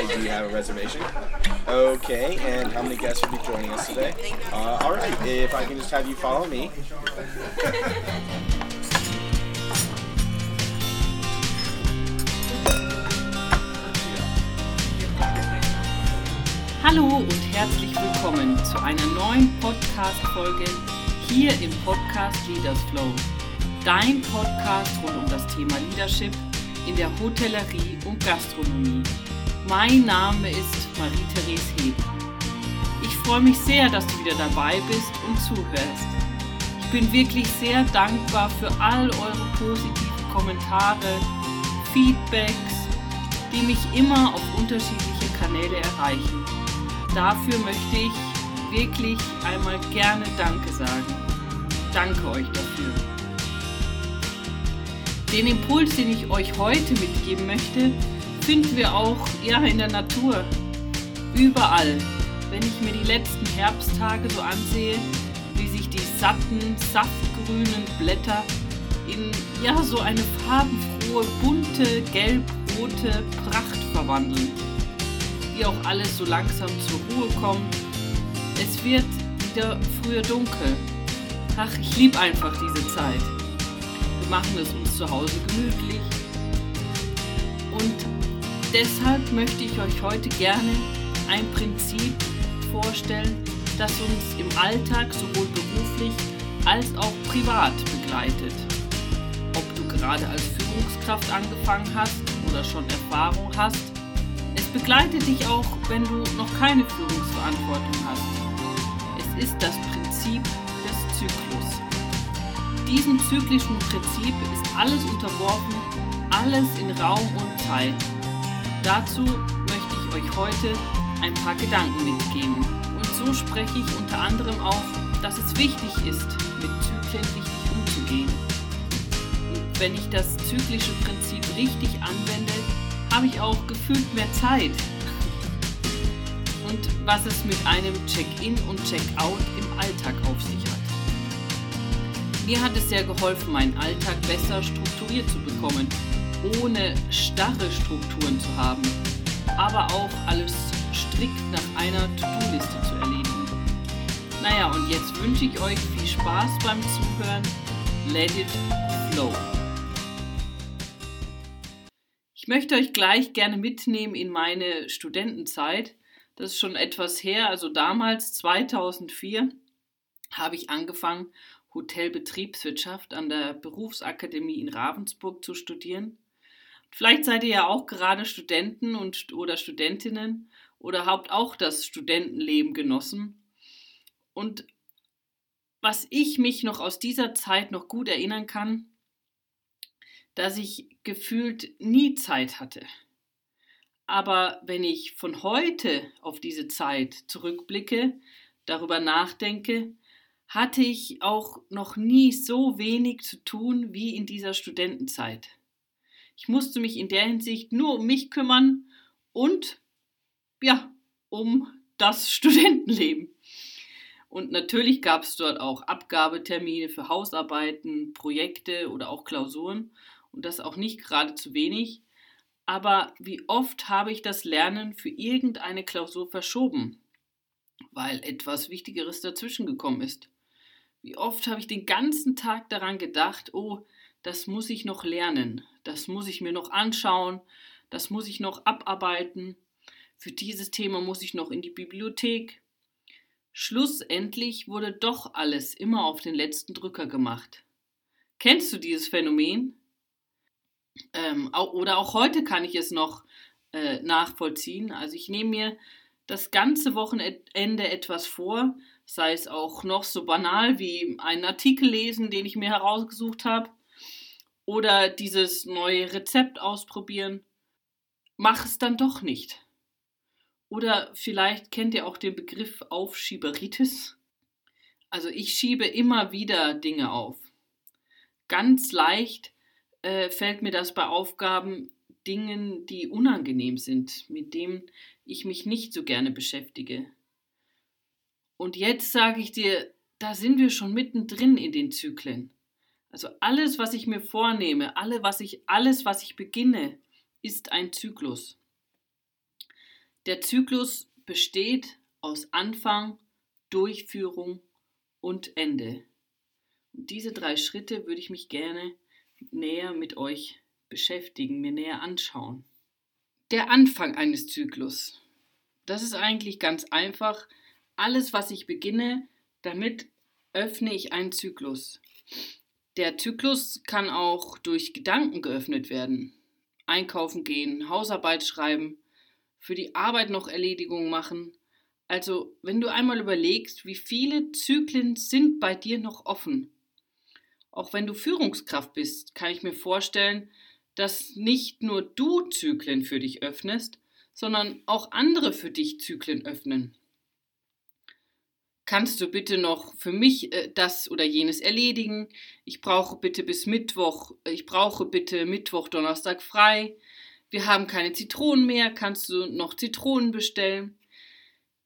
Hi, do have a reservation? Okay, and how many guests will be joining us today? Uh, all right, if I can just have you follow me. Hallo und herzlich willkommen zu einer neuen Podcast-Folge hier im Podcast Leaders Flow. Dein Podcast rund um das Thema Leadership in der Hotellerie und Gastronomie. Mein Name ist Marie-Therese Heb. Ich freue mich sehr, dass du wieder dabei bist und zuhörst. Ich bin wirklich sehr dankbar für all eure positiven Kommentare, Feedbacks, die mich immer auf unterschiedliche Kanäle erreichen. Dafür möchte ich wirklich einmal gerne Danke sagen. Danke euch dafür. Den Impuls, den ich euch heute mitgeben möchte, finden wir auch ja, in der Natur. Überall. Wenn ich mir die letzten Herbsttage so ansehe, wie sich die satten, saftgrünen Blätter in ja, so eine farbenfrohe, bunte, gelb-rote Pracht verwandeln. Wie auch alles so langsam zur Ruhe kommt. Es wird wieder früher dunkel. Ach, ich liebe einfach diese Zeit. Wir machen es uns zu Hause gemütlich. Und deshalb möchte ich euch heute gerne ein Prinzip vorstellen, das uns im Alltag sowohl beruflich als auch privat begleitet. Ob du gerade als Führungskraft angefangen hast oder schon Erfahrung hast, es begleitet dich auch, wenn du noch keine Führungsverantwortung hast. Es ist das Prinzip des Zyklus. Diesem zyklischen Prinzip ist alles unterworfen, alles in Raum und Zeit. Dazu möchte ich euch heute ein paar Gedanken mitgeben. Und so spreche ich unter anderem auch, dass es wichtig ist, mit Zyklen richtig umzugehen. Und wenn ich das zyklische Prinzip richtig anwende, habe ich auch gefühlt mehr Zeit. Und was es mit einem Check-in und Check-out im Alltag auf sich hat. Mir hat es sehr geholfen, meinen Alltag besser strukturiert zu bekommen, ohne starre Strukturen zu haben, aber auch alles strikt nach einer To-Do-Liste zu erledigen. Naja, und jetzt wünsche ich euch viel Spaß beim Zuhören. Let it flow. Ich möchte euch gleich gerne mitnehmen in meine Studentenzeit. Das ist schon etwas her, also damals 2004 habe ich angefangen, Hotelbetriebswirtschaft an der Berufsakademie in Ravensburg zu studieren. Vielleicht seid ihr ja auch gerade Studenten und, oder Studentinnen oder habt auch das Studentenleben genossen. Und was ich mich noch aus dieser Zeit noch gut erinnern kann, dass ich gefühlt nie Zeit hatte. Aber wenn ich von heute auf diese Zeit zurückblicke, darüber nachdenke, hatte ich auch noch nie so wenig zu tun wie in dieser Studentenzeit. Ich musste mich in der Hinsicht nur um mich kümmern und ja, um das Studentenleben. Und natürlich gab es dort auch Abgabetermine für Hausarbeiten, Projekte oder auch Klausuren und das auch nicht gerade zu wenig. Aber wie oft habe ich das Lernen für irgendeine Klausur verschoben, weil etwas Wichtigeres dazwischen gekommen ist. Wie oft habe ich den ganzen Tag daran gedacht, oh, das muss ich noch lernen, das muss ich mir noch anschauen, das muss ich noch abarbeiten, für dieses Thema muss ich noch in die Bibliothek. Schlussendlich wurde doch alles immer auf den letzten Drücker gemacht. Kennst du dieses Phänomen? Ähm, oder auch heute kann ich es noch äh, nachvollziehen. Also ich nehme mir das ganze Wochenende etwas vor, sei es auch noch so banal wie einen Artikel lesen, den ich mir herausgesucht habe, oder dieses neue Rezept ausprobieren. Mach es dann doch nicht. Oder vielleicht kennt ihr auch den Begriff Aufschieberitis. Also ich schiebe immer wieder Dinge auf. Ganz leicht äh, fällt mir das bei Aufgaben, Dingen, die unangenehm sind, mit denen ich mich nicht so gerne beschäftige. Und jetzt sage ich dir, da sind wir schon mittendrin in den Zyklen. Also alles, was ich mir vornehme, alle, was ich, alles, was ich beginne, ist ein Zyklus. Der Zyklus besteht aus Anfang, Durchführung und Ende. Und diese drei Schritte würde ich mich gerne näher mit euch beschäftigen, mir näher anschauen. Der Anfang eines Zyklus. Das ist eigentlich ganz einfach. Alles, was ich beginne, damit öffne ich einen Zyklus. Der Zyklus kann auch durch Gedanken geöffnet werden. Einkaufen gehen, Hausarbeit schreiben, für die Arbeit noch Erledigungen machen. Also, wenn du einmal überlegst, wie viele Zyklen sind bei dir noch offen. Auch wenn du Führungskraft bist, kann ich mir vorstellen, dass nicht nur du Zyklen für dich öffnest, sondern auch andere für dich Zyklen öffnen kannst du bitte noch für mich äh, das oder jenes erledigen? Ich brauche bitte bis Mittwoch, äh, ich brauche bitte Mittwoch, Donnerstag frei. Wir haben keine Zitronen mehr, kannst du noch Zitronen bestellen?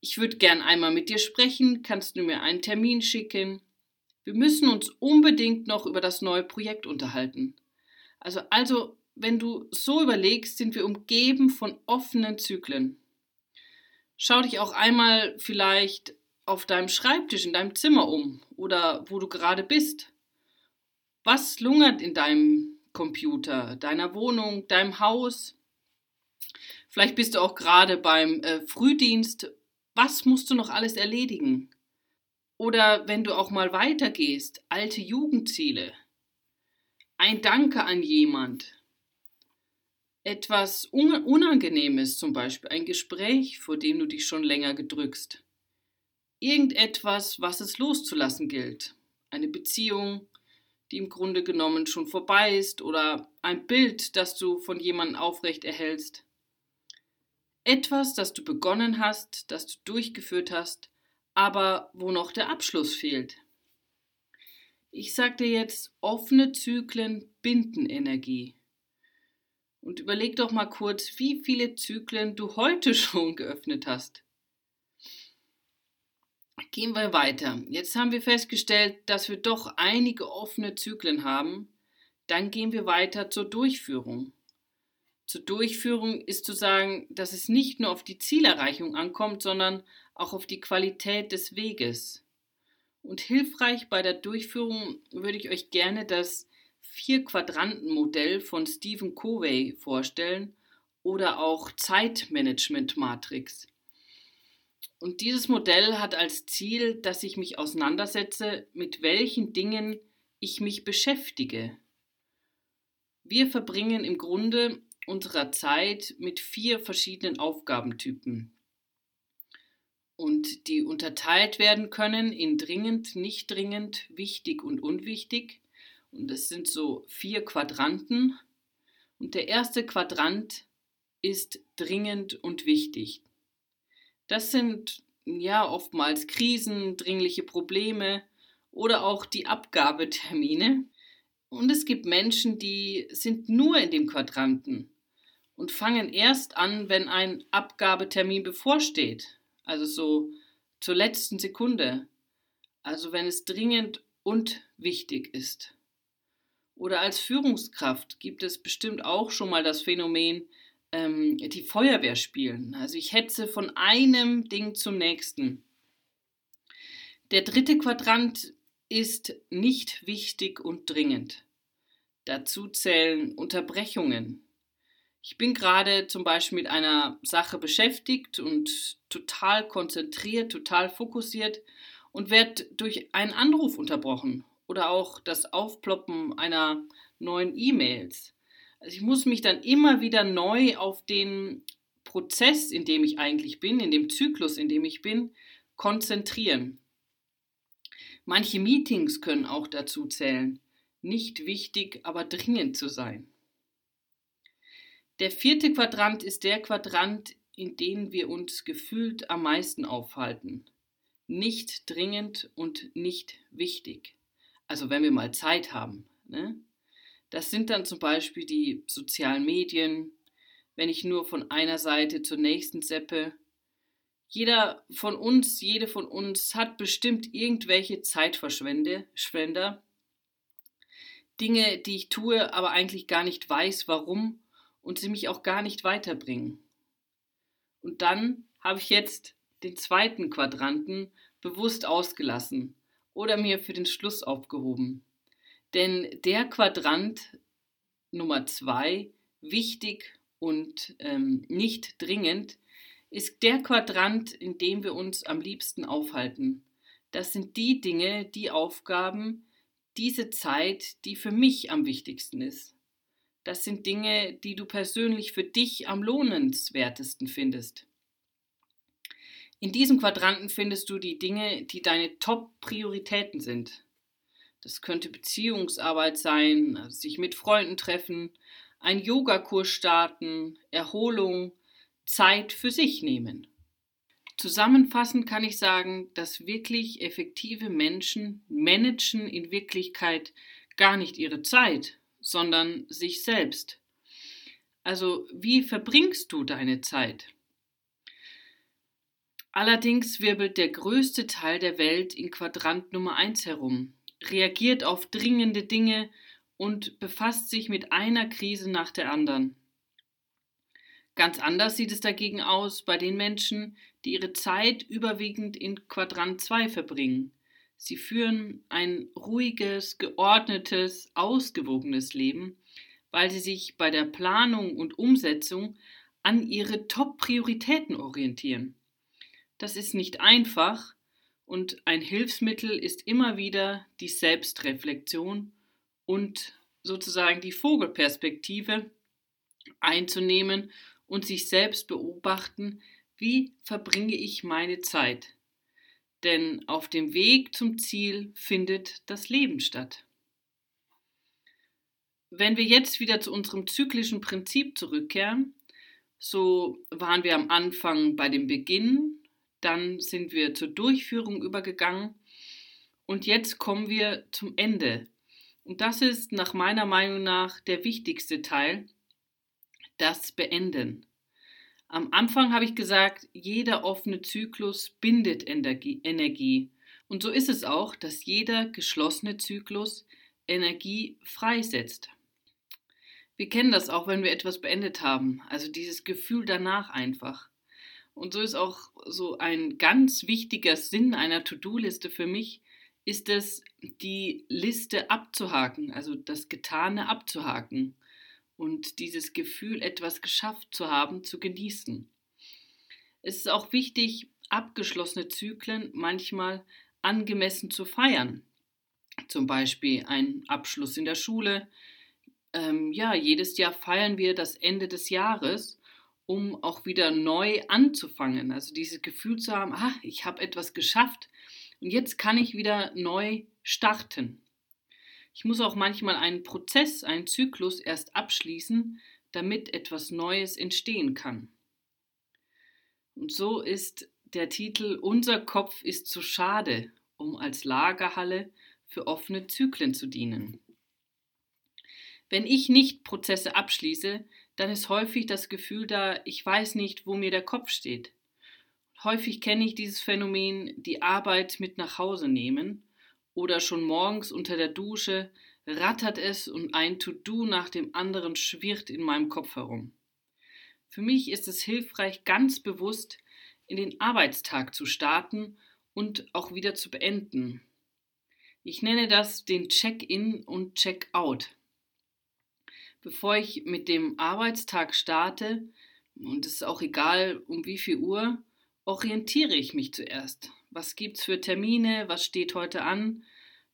Ich würde gern einmal mit dir sprechen, kannst du mir einen Termin schicken? Wir müssen uns unbedingt noch über das neue Projekt unterhalten. Also, also, wenn du so überlegst, sind wir umgeben von offenen Zyklen. Schau dich auch einmal vielleicht auf deinem Schreibtisch, in deinem Zimmer um oder wo du gerade bist? Was lungert in deinem Computer, deiner Wohnung, deinem Haus? Vielleicht bist du auch gerade beim äh, Frühdienst. Was musst du noch alles erledigen? Oder wenn du auch mal weitergehst, alte Jugendziele. Ein Danke an jemand. Etwas Unangenehmes zum Beispiel, ein Gespräch, vor dem du dich schon länger gedrückst irgendetwas, was es loszulassen gilt. Eine Beziehung, die im Grunde genommen schon vorbei ist oder ein Bild, das du von jemandem aufrecht erhältst. Etwas, das du begonnen hast, das du durchgeführt hast, aber wo noch der Abschluss fehlt. Ich sagte jetzt, offene Zyklen binden Energie. Und überleg doch mal kurz, wie viele Zyklen du heute schon geöffnet hast. Gehen wir weiter. Jetzt haben wir festgestellt, dass wir doch einige offene Zyklen haben. Dann gehen wir weiter zur Durchführung. Zur Durchführung ist zu sagen, dass es nicht nur auf die Zielerreichung ankommt, sondern auch auf die Qualität des Weges. Und hilfreich bei der Durchführung würde ich euch gerne das Vier-Quadranten-Modell von Stephen Covey vorstellen oder auch Zeitmanagement-Matrix. Und dieses Modell hat als Ziel, dass ich mich auseinandersetze, mit welchen Dingen ich mich beschäftige. Wir verbringen im Grunde unserer Zeit mit vier verschiedenen Aufgabentypen. Und die unterteilt werden können in dringend, nicht dringend, wichtig und unwichtig. Und es sind so vier Quadranten. Und der erste Quadrant ist dringend und wichtig. Das sind ja oftmals Krisen, dringliche Probleme oder auch die Abgabetermine. Und es gibt Menschen, die sind nur in dem Quadranten und fangen erst an, wenn ein Abgabetermin bevorsteht. Also so zur letzten Sekunde. Also wenn es dringend und wichtig ist. Oder als Führungskraft gibt es bestimmt auch schon mal das Phänomen, ähm, die Feuerwehr spielen. Also ich hetze von einem Ding zum nächsten. Der dritte Quadrant ist nicht wichtig und dringend. Dazu zählen Unterbrechungen. Ich bin gerade zum Beispiel mit einer Sache beschäftigt und total konzentriert, total fokussiert und werde durch einen Anruf unterbrochen oder auch das Aufploppen einer neuen E-Mails. Also ich muss mich dann immer wieder neu auf den Prozess, in dem ich eigentlich bin, in dem Zyklus, in dem ich bin, konzentrieren. Manche Meetings können auch dazu zählen, nicht wichtig, aber dringend zu sein. Der vierte Quadrant ist der Quadrant, in dem wir uns gefühlt am meisten aufhalten. Nicht dringend und nicht wichtig. Also wenn wir mal Zeit haben. Ne? Das sind dann zum Beispiel die sozialen Medien, wenn ich nur von einer Seite zur nächsten seppe. Jeder von uns, jede von uns hat bestimmt irgendwelche Zeitverschwender, Dinge, die ich tue, aber eigentlich gar nicht weiß, warum und sie mich auch gar nicht weiterbringen. Und dann habe ich jetzt den zweiten Quadranten bewusst ausgelassen oder mir für den Schluss aufgehoben. Denn der Quadrant Nummer zwei, wichtig und ähm, nicht dringend, ist der Quadrant, in dem wir uns am liebsten aufhalten. Das sind die Dinge, die Aufgaben, diese Zeit, die für mich am wichtigsten ist. Das sind Dinge, die du persönlich für dich am lohnenswertesten findest. In diesem Quadranten findest du die Dinge, die deine Top-Prioritäten sind. Das könnte Beziehungsarbeit sein, also sich mit Freunden treffen, ein Yogakurs starten, Erholung, Zeit für sich nehmen. Zusammenfassend kann ich sagen, dass wirklich effektive Menschen managen in Wirklichkeit gar nicht ihre Zeit, sondern sich selbst. Also wie verbringst du deine Zeit? Allerdings wirbelt der größte Teil der Welt in Quadrant Nummer 1 herum, reagiert auf dringende Dinge und befasst sich mit einer Krise nach der anderen. Ganz anders sieht es dagegen aus bei den Menschen, die ihre Zeit überwiegend in Quadrant 2 verbringen. Sie führen ein ruhiges, geordnetes, ausgewogenes Leben, weil sie sich bei der Planung und Umsetzung an ihre Top-Prioritäten orientieren. Das ist nicht einfach und ein Hilfsmittel ist immer wieder die Selbstreflexion und sozusagen die Vogelperspektive einzunehmen und sich selbst beobachten, wie verbringe ich meine Zeit. Denn auf dem Weg zum Ziel findet das Leben statt. Wenn wir jetzt wieder zu unserem zyklischen Prinzip zurückkehren, so waren wir am Anfang bei dem Beginn, dann sind wir zur Durchführung übergegangen und jetzt kommen wir zum Ende. Und das ist nach meiner Meinung nach der wichtigste Teil, das Beenden. Am Anfang habe ich gesagt, jeder offene Zyklus bindet Energie. Und so ist es auch, dass jeder geschlossene Zyklus Energie freisetzt. Wir kennen das auch, wenn wir etwas beendet haben, also dieses Gefühl danach einfach. Und so ist auch so ein ganz wichtiger Sinn einer To-Do-Liste für mich, ist es, die Liste abzuhaken, also das Getane abzuhaken und dieses Gefühl, etwas geschafft zu haben, zu genießen. Es ist auch wichtig, abgeschlossene Zyklen manchmal angemessen zu feiern. Zum Beispiel ein Abschluss in der Schule. Ähm, ja, jedes Jahr feiern wir das Ende des Jahres, um auch wieder neu anzufangen. Also dieses Gefühl zu haben, ah, ich habe etwas geschafft und jetzt kann ich wieder neu starten. Ich muss auch manchmal einen Prozess, einen Zyklus erst abschließen, damit etwas Neues entstehen kann. Und so ist der Titel Unser Kopf ist zu schade, um als Lagerhalle für offene Zyklen zu dienen. Wenn ich nicht Prozesse abschließe, dann ist häufig das Gefühl da, ich weiß nicht, wo mir der Kopf steht. Häufig kenne ich dieses Phänomen, die Arbeit mit nach Hause nehmen oder schon morgens unter der Dusche rattert es und ein To-Do nach dem anderen schwirrt in meinem Kopf herum. Für mich ist es hilfreich, ganz bewusst in den Arbeitstag zu starten und auch wieder zu beenden. Ich nenne das den Check-in und Check-out. Bevor ich mit dem Arbeitstag starte, und es ist auch egal um wie viel Uhr, orientiere ich mich zuerst. Was gibt's für Termine? Was steht heute an?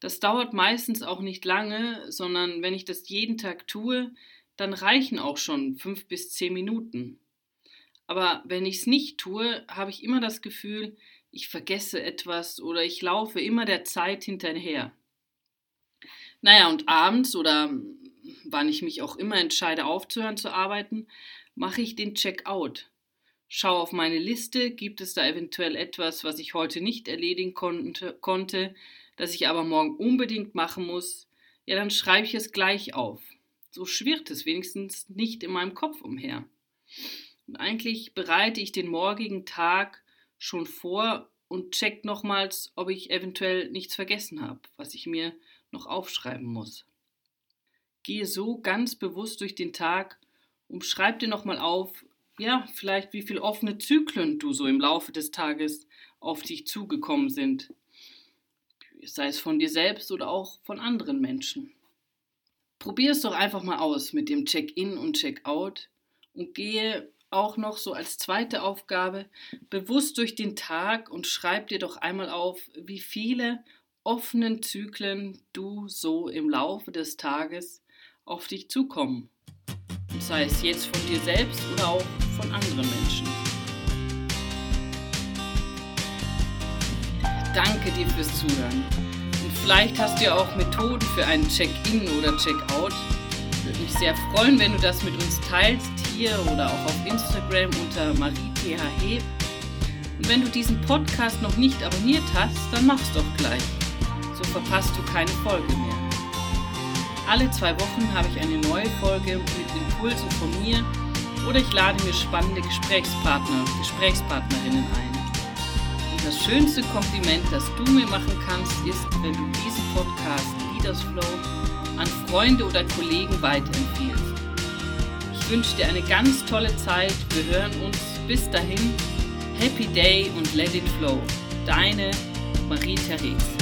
Das dauert meistens auch nicht lange, sondern wenn ich das jeden Tag tue, dann reichen auch schon fünf bis zehn Minuten. Aber wenn ich es nicht tue, habe ich immer das Gefühl, ich vergesse etwas oder ich laufe immer der Zeit hinterher. Naja, und abends oder wann ich mich auch immer entscheide aufzuhören zu arbeiten, mache ich den Check-out. Schau auf meine Liste, gibt es da eventuell etwas, was ich heute nicht erledigen konnte, konnte, das ich aber morgen unbedingt machen muss, ja, dann schreibe ich es gleich auf. So schwirrt es wenigstens nicht in meinem Kopf umher. Und eigentlich bereite ich den morgigen Tag schon vor und check nochmals, ob ich eventuell nichts vergessen habe, was ich mir noch aufschreiben muss. Gehe so ganz bewusst durch den Tag und schreib dir nochmal auf, ja, vielleicht wie viele offene Zyklen du so im Laufe des Tages auf dich zugekommen sind. Sei es von dir selbst oder auch von anderen Menschen. Probier es doch einfach mal aus mit dem Check-in und Check-out und gehe auch noch so als zweite Aufgabe bewusst durch den Tag und schreib dir doch einmal auf, wie viele offenen Zyklen du so im Laufe des Tages auf dich zukommen. Und sei es jetzt von dir selbst oder auch von anderen Menschen. Danke dir fürs Zuhören. Und vielleicht hast du ja auch Methoden für einen Check-in oder Check-out. Würde mich sehr freuen, wenn du das mit uns teilst, hier oder auch auf Instagram unter mariethheb. Und wenn du diesen Podcast noch nicht abonniert hast, dann mach's doch gleich. So verpasst du keine Folge mehr. Alle zwei Wochen habe ich eine neue Folge mit Impulsen von mir oder ich lade mir spannende Gesprächspartner Gesprächspartnerinnen ein. Und das schönste Kompliment, das du mir machen kannst, ist, wenn du diesen Podcast Leaders Flow an Freunde oder Kollegen weiterempfiehlst. Ich wünsche dir eine ganz tolle Zeit. Wir hören uns. Bis dahin. Happy Day und let it flow. Deine Marie-Therese.